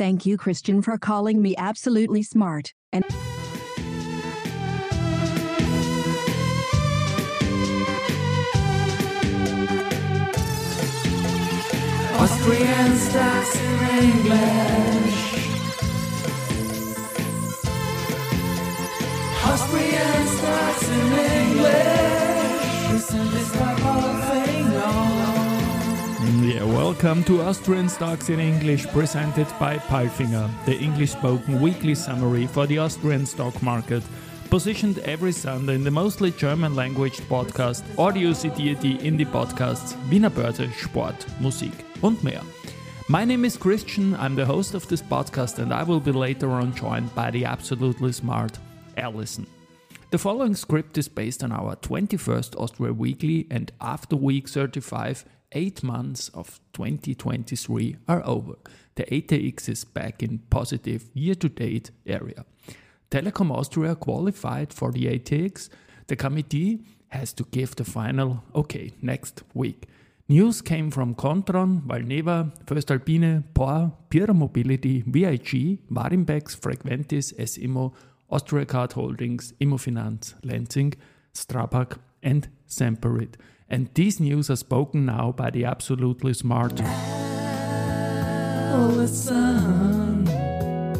Thank you, Christian, for calling me absolutely smart. And Austrian stocks in English. Austrian stocks in English. Welcome to Austrian Stocks in English, presented by Palfinger, the English spoken weekly summary for the Austrian stock market, positioned every Sunday in the mostly German language podcast Audio-CD.at Indie Podcasts Wiener Börse, Sport, Musik und mehr. My name is Christian, I'm the host of this podcast, and I will be later on joined by the absolutely smart Alison. The following script is based on our 21st Austria Weekly, and after week 35, eight months of 2023 are over. The ATX is back in positive year to date area. Telekom Austria qualified for the ATX. The committee has to give the final okay next week. News came from Kontron, Valneva, First Alpine, Porr, Pierer Mobility, VIG, Warimpex, Frequentis, S Immo, Austriacard Holdings, Immofinanz, Lenzing, Strabag, and Semperit. And these news are spoken now by the absolutely smart.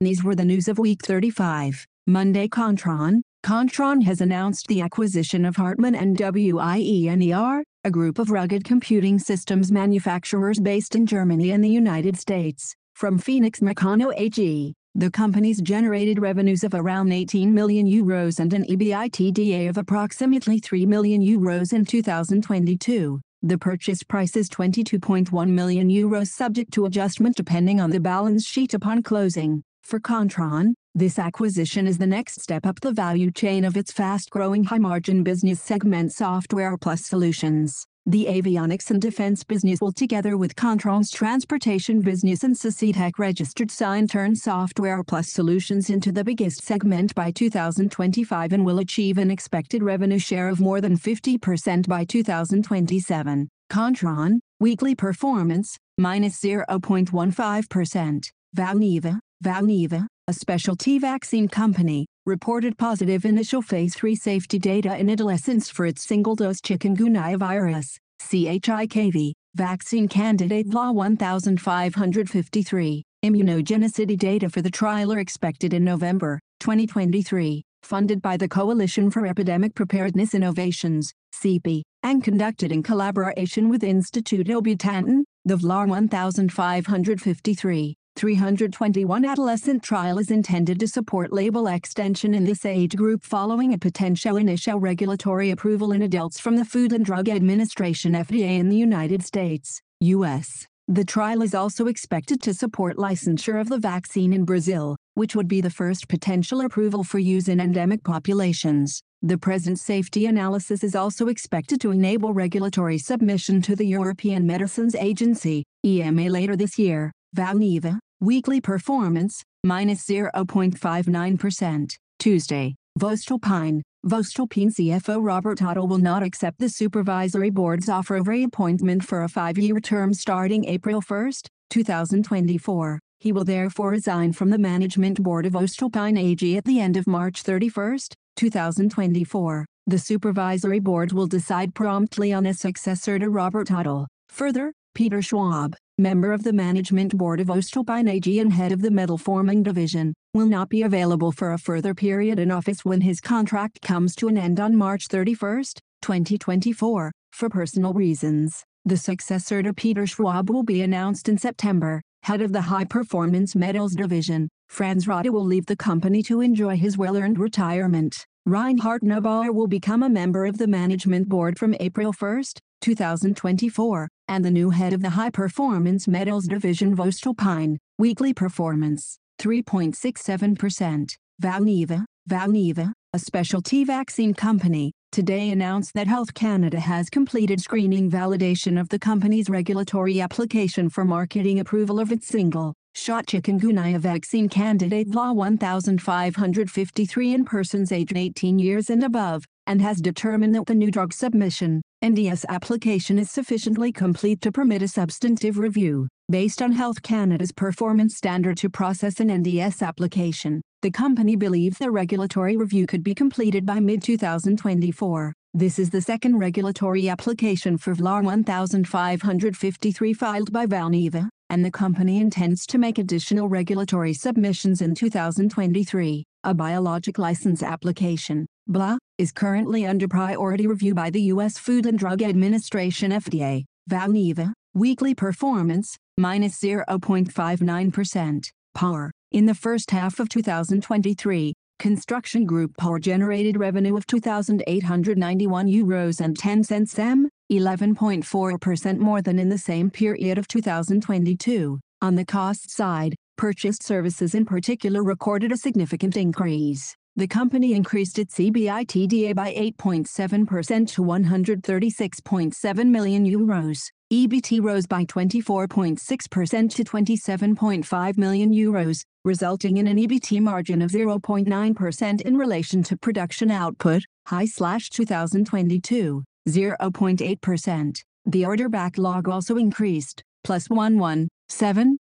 these were the news of week 35. Monday, Kontron. Kontron has announced the acquisition of Hartmann and WIENER, a group of rugged computing systems manufacturers based in Germany and the United States, from Phoenix Mecano AG. The companies generated revenues of around 18 million euros and an EBITDA of approximately 3 million euros in 2022. The purchase price is 22.1 million euros subject to adjustment depending on the balance sheet upon closing. For Kontron, this acquisition is the next step up the value chain of its fast-growing high-margin business segment Software Plus Solutions. The avionics and defense business will together with Kontron's transportation business and Sysitech registered sign turn Software Plus Solutions into the biggest segment by 2025 and will achieve an expected revenue share of more than 50% by 2027. Kontron, weekly performance, minus 0.15%. Valneva, Valneva, a specialty vaccine company, reported positive initial phase 3 safety data in adolescents for its single-dose chikungunya virus, CHIKV, vaccine candidate LA 1553. Immunogenicity data for the trial are expected in November 2023, funded by the Coalition for Epidemic Preparedness Innovations, CEPI, and conducted in collaboration with Instituto Butantan, the VLA 1553. 321 adolescent trial is intended to support label extension in this age group following a potential initial regulatory approval in adults from the Food and Drug Administration FDA in the United States, US. The trial is also expected to support licensure of the vaccine in Brazil, which would be the first potential approval for use in endemic populations. The present safety analysis is also expected to enable regulatory submission to the European Medicines Agency, EMA later this year. Valneva, weekly performance, minus 0.59%. Tuesday, Voestalpine, Voestalpine CFO Robert Otto will not accept the supervisory board's offer of reappointment for a five-year term starting April 1, 2024. He will therefore resign from the management board of Voestalpine AG at the end of March 31, 2024. The supervisory board will decide promptly on a successor to Robert Otto. Further, Peter Schwab, member of the management board of Voestalpine AG and head of the metal forming division, will not be available for a further period in office when his contract comes to an end on March 31, 2024, for personal reasons. The successor to Peter Schwab will be announced in September. Head of the High Performance Metals Division, Franz Rotter will leave the company to enjoy his well-earned retirement. Reinhard Neubauer will become a member of the management board from April 1, 2024, and the new head of the High Performance Metals Division Voestalpine, weekly performance, 3.67%. Valneva, Valneva, a specialty vaccine company, today announced that Health Canada has completed screening validation of the company's regulatory application for marketing approval of its single shot chikungunya vaccine candidate LA 1553 in persons aged 18 years and above, and has determined that the new drug submission NDS application is sufficiently complete to permit a substantive review, based on Health Canada's performance standard to process an NDS application. The company believes the regulatory review could be completed by mid-2024. This is the second regulatory application for VLA 1553 filed by Valneva, and the company intends to make additional regulatory submissions in 2023. A biologic license application, BLA, is currently under priority review by the U.S. Food and Drug Administration FDA. Valneva, weekly performance, minus 0.59%. Porr, in the first half of 2023, Construction Group Porr generated revenue of 2,891 euros and 10 cents m, 11.4% more than in the same period of 2022. On the cost side, purchased services in particular recorded a significant increase. The company increased its EBITDA by 8.7% to 136.7 million euros. EBT rose by 24.6% to 27.5 million euros, resulting in an EBT margin of 0.9% in relation to production output, high slash 2022, 0.8%. The order backlog also increased, plus 117 percent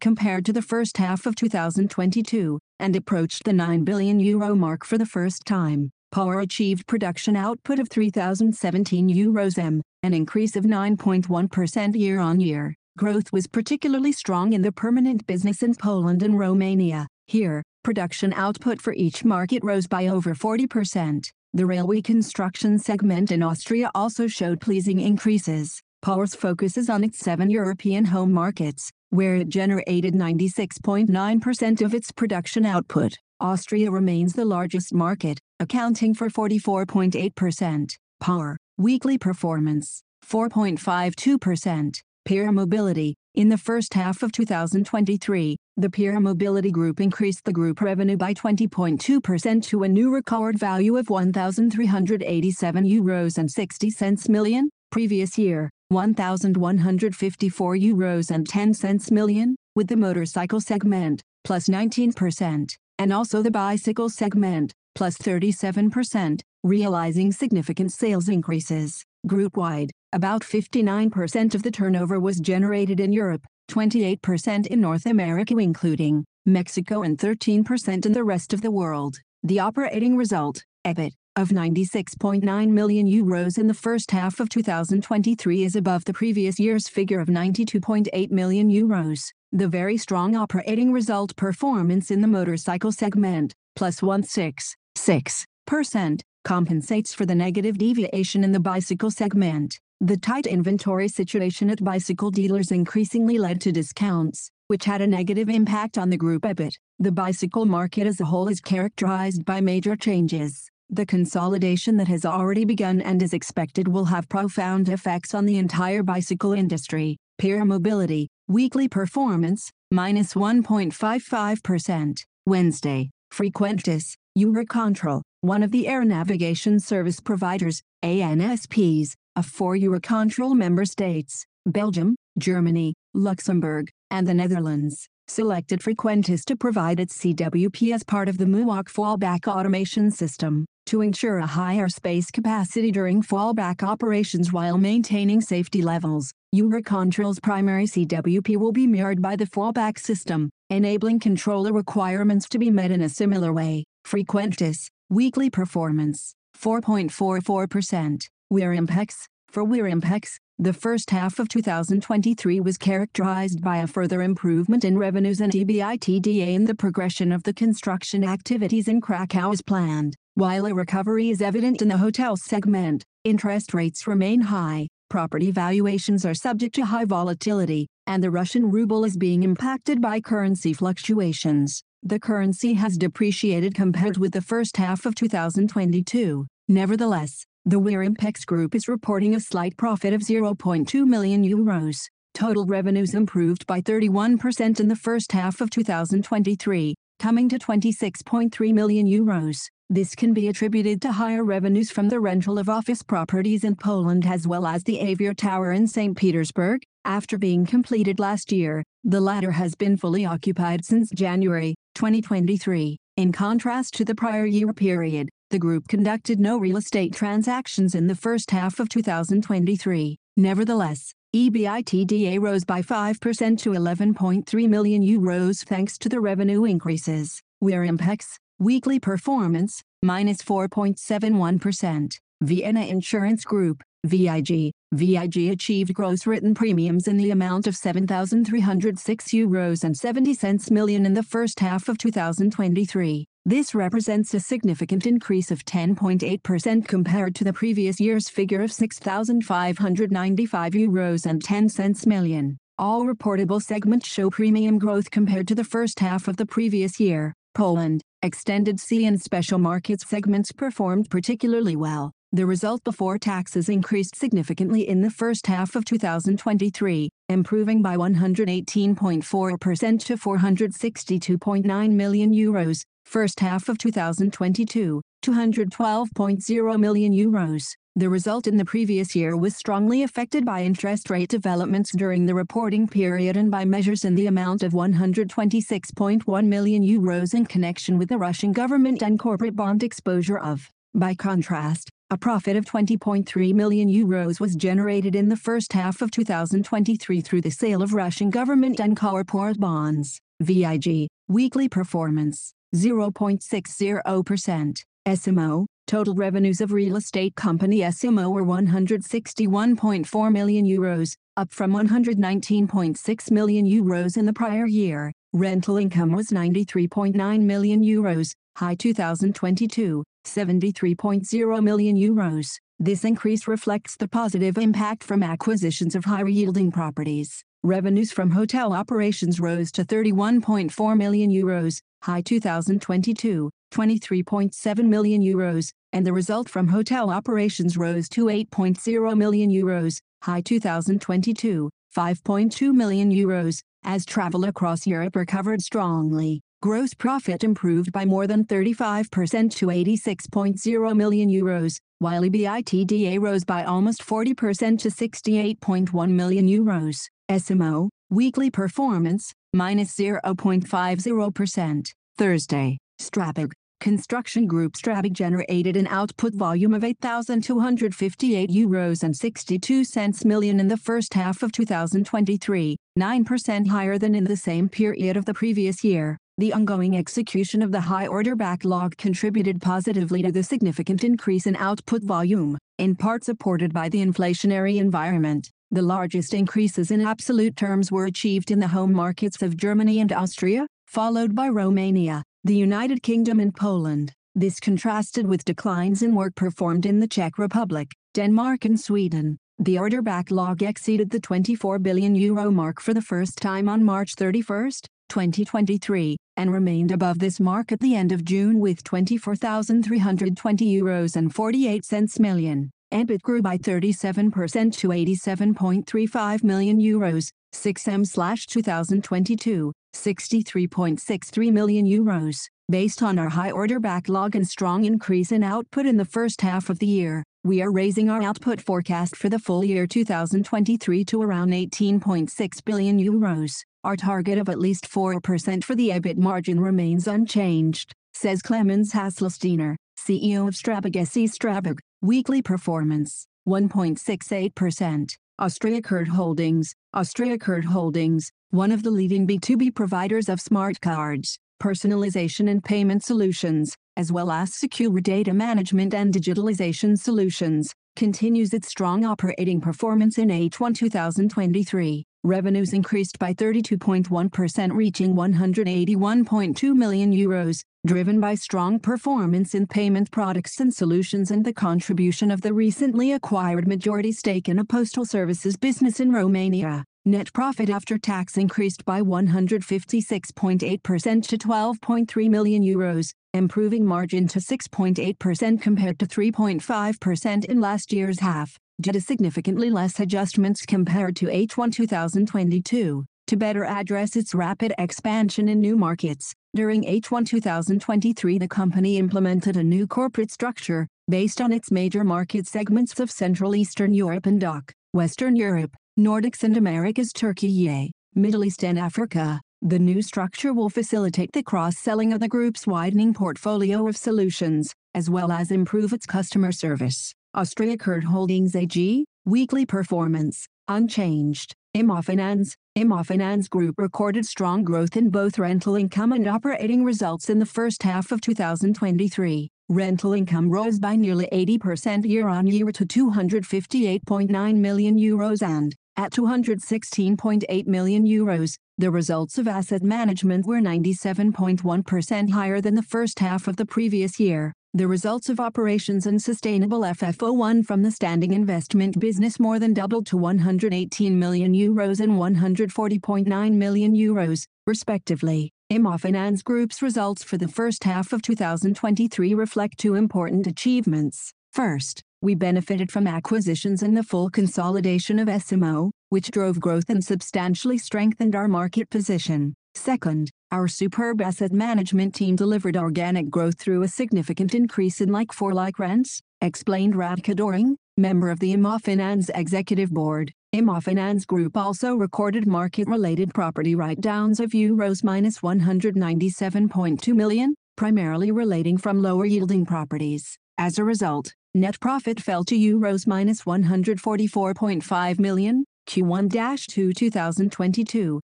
compared to the first half of 2022, and approached the 9 billion euro mark for the first time. Porr achieved production output of 3,017 euros m, an increase of 9.1% year-on-year. Growth was particularly strong in the permanent business in Poland and Romania. Here, production output for each market rose by over 40%. The railway construction segment in Austria also showed pleasing increases. Porr's focuses on its seven European home markets, where it generated 96.9% of its production output. Austria remains the largest market, accounting for 44.8%. Porr, weekly performance, 4.52%. Pierer Mobility, in the first half of 2023, the Pierer Mobility Group increased the group revenue by 20.2% to a new record value of 1,387 euros and 60 cents million, previous year, 1,154 euros and 10 cents million, with the motorcycle segment, plus 19%, and also the bicycle segment, plus 37%, realizing significant sales increases. Group-wide, about 59% of the turnover was generated in Europe, 28% in North America including Mexico and 13% in the rest of the world. The operating result, EBIT, of 96.9 million euros in the first half of 2023 is above the previous year's figure of 92.8 million euros. The very strong operating result performance in the motorcycle segment, plus 166%, compensates for the negative deviation in the bicycle segment. The tight inventory situation at bicycle dealers increasingly led to discounts, which had a negative impact on the group EBIT. The bicycle market as a whole is characterized by major changes. The consolidation that has already begun and is expected will have profound effects on the entire bicycle industry. Pierer Mobility, weekly performance, minus 1.55%. Wednesday, Frequentis, Eurocontrol, one of the air navigation service providers, ANSPs, of four Eurocontrol member states, Belgium, Germany, Luxembourg, and the Netherlands, selected Frequentis to provide its CWP as part of the MUAC fallback automation system to ensure a higher space capacity during fallback operations while maintaining safety levels. Eurocontrol's primary CWP will be mirrored by the fallback system, enabling controller requirements to be met in a similar way. Frequentis, weekly performance, 4.44%. Warimpex, for Warimpex, the first half of 2023 was characterized by a further improvement in revenues and EBITDA in the progression of the construction activities in Krakow as planned. While a recovery is evident in the hotel segment, interest rates remain high, property valuations are subject to high volatility, and the Russian ruble is being impacted by currency fluctuations. The currency has depreciated compared with the first half of 2022. Nevertheless, the Warimpex Group is reporting a slight profit of 0.2 million euros. Total revenues improved by 31% in the first half of 2023, coming to 26.3 million euros. This can be attributed to higher revenues from the rental of office properties in Poland as well as the Avior Tower in St. Petersburg. After being completed last year, the latter has been fully occupied since January 2023. In contrast to the prior year period, The group conducted no real estate transactions in the first half of 2023. Nevertheless, EBITDA rose by 5% to 11.3 million euros thanks to the revenue increases. Warimpex, weekly performance, minus 4.71%. Vienna Insurance Group, VIG. VIG achieved gross written premiums in the amount of 7,306 euros and 70 cents million in the first half of 2023. This represents a significant increase of 10.8% compared to the previous year's figure of 6,595 euros and 10 cents million. All reportable segments show premium growth compared to the first half of the previous year. Poland, Extended CEE and special markets segments performed particularly well. The result before taxes increased significantly in the first half of 2023, improving by 118.4% to 462.9 million euros, first half of 2022, 212.0 million euros. The result in the previous year was strongly affected by interest rate developments during the reporting period and by measures in the amount of 126.1 million euros in connection with the Russian government and corporate bond exposure of. By contrast, a profit of 20.3 million euros was generated in the first half of 2023 through the sale of Russian government and corporate bonds. VIG, weekly performance. 0.60%. S Immo. total revenues of real estate company S Immo were 161.4 million euros, up from 119.6 million euros in the prior year. Rental income was 93.9 million euros, high 2022, 73.0 million euros. This increase reflects the positive impact from acquisitions of higher-yielding properties. Revenues from hotel operations rose to 31.4 million euros, high 2022, 23.7 million euros, and the result from hotel operations rose to 8.0 million euros, high 2022, 5.2 million euros, as travel across Europe recovered strongly. Gross profit improved by more than 35% to 86.0 million euros, while EBITDA rose by almost 40% to 68.1 million euros. S Immo. weekly performance, minus 0.50%. Thursday, Strabag, construction group Strabag generated an output volume of 8,258 euros and 62 cents million in the first half of 2023, 9% higher than in the same period of the previous year. The ongoing execution of the high order backlog contributed positively to the significant increase in output volume, in part supported by the inflationary environment. The largest increases in absolute terms were achieved in the home markets of Germany and Austria, followed by Romania, the United Kingdom and Poland. This contrasted with declines in work performed in the Czech Republic, Denmark and Sweden. The order backlog exceeded the 24 billion euro mark for the first time on March 31, 2023, and remained above this mark at the end of June with 24,320 euros and 48 cents million. EBIT grew by 37% to 87.35 million euros, 6M/2022, 63.63 million euros. Based on our high order backlog and strong increase in output in the first half of the year, we are raising our output forecast for the full year 2023 to around 18.6 billion euros. Our target of at least 4% for the EBIT margin remains unchanged, says Clemens Hasselsteiner, CEO of Strabag SE Strabag. Weekly performance 1.68%. Austriacard Holdings. Austriacard Holdings, one of the leading B2B providers of smart cards, personalization and payment solutions, as well as secure data management and digitalization solutions, continues its strong operating performance in H1 2023. Revenues increased by 32.1% reaching 181.2 million euros, driven by strong performance in payment products and solutions and the contribution of the recently acquired majority stake in a postal services business in Romania. Net profit after tax increased by 156.8% to 12.3 million euros, improving margin to 6.8% compared to 3.5% in last year's half due to significantly less adjustments compared to H1 2022. To better address its rapid expansion in new markets, during H1 2023 the company implemented a new corporate structure, based on its major market segments of Central Eastern Europe and DACH, Western Europe, Nordics and Americas Turkey, Middle East and Africa. The new structure will facilitate the cross-selling of the group's widening portfolio of solutions, as well as improve its customer service. Austriacard Holdings AG, weekly performance, unchanged. Immofinanz, Immofinanz Group recorded strong growth in both rental income and operating results in the first half of 2023. Rental income rose by nearly 80% year-on-year to 258.9 million euros and, at 216.8 million euros, the results of asset management were 97.1% higher than the first half of the previous year. The results of operations and sustainable FFO1 from the standing investment business more than doubled to 118 million euros and 140.9 million euros, respectively. Immofinanz Group's results for the first half of 2023 reflect two important achievements. First, we benefited from acquisitions and the full consolidation of S Immo, which drove growth and substantially strengthened our market position. Second, our superb asset management team delivered organic growth through a significant increase in like-for-like rents, explained Radka Doehring, member of the Immofinanz Executive Board. Immofinanz Group also recorded market-related property write-downs of euros -197.2 million, primarily relating from lower-yielding properties. As a result, net profit fell to euros -144.5 million, Q1-2 2022,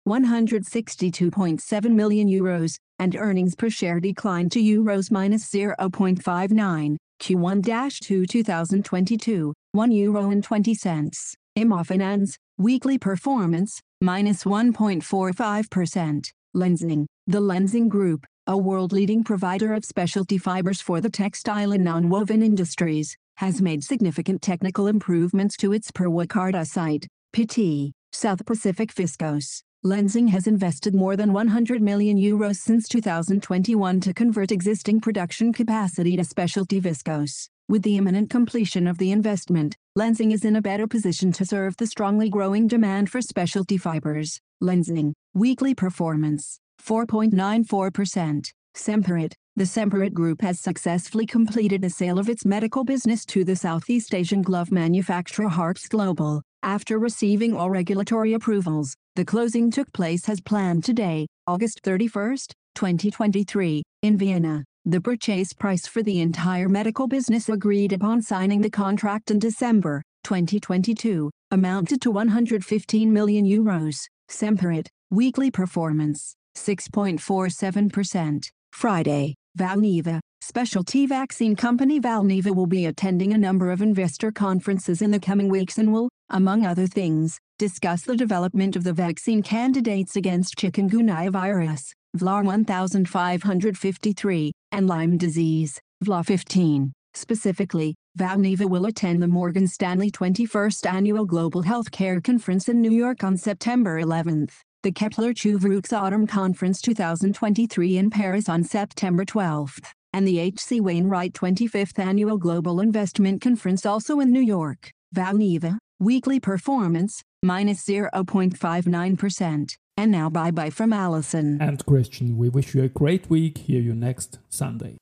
162.7 million euros, and earnings per share declined to euros -0.59, Q1-2 2022, 1 euro and 20 cents. Immofinanz, weekly performance, -1.45%. Lenzing, the Lenzing Group, a world-leading provider of specialty fibers for the textile and non-woven industries, has made significant technical improvements to its Purwakarta site, PT, South Pacific Viscose. Lenzing has invested more than 100 million euros since 2021 to convert existing production capacity to specialty viscose. With the imminent completion of the investment, Lenzing is in a better position to serve the strongly growing demand for specialty fibers. Lenzing, weekly performance, 4.94%. Semperit, the Semperit Group has successfully completed the sale of its medical business to the Southeast Asian glove manufacturer Harps Global. After receiving all regulatory approvals, the closing took place as planned today, August 31, 2023, in Vienna. The purchase price for the entire medical business agreed upon signing the contract in December 2022 amounted to 115 million euros. Semperit, weekly performance, 6.47%. Friday, Valneva, specialty vaccine company Valneva will be attending a number of investor conferences in the coming weeks and will, among other things, discuss the development of the vaccine candidates against chikungunya virus, VLA 1553, and Lyme disease, VLA 15. Specifically, Valneva will attend the Morgan Stanley 21st Annual Global Healthcare Conference in New York on September 11th, the Kepler Cheuvreux Autumn Conference 2023 in Paris on September 12th, and the H.C. Wainwright 25th Annual Global Investment Conference also in New York. Valneva, weekly performance, minus 0.59%. And now bye bye from Allison. And Christian, we wish you a great week. Hear you next Sunday.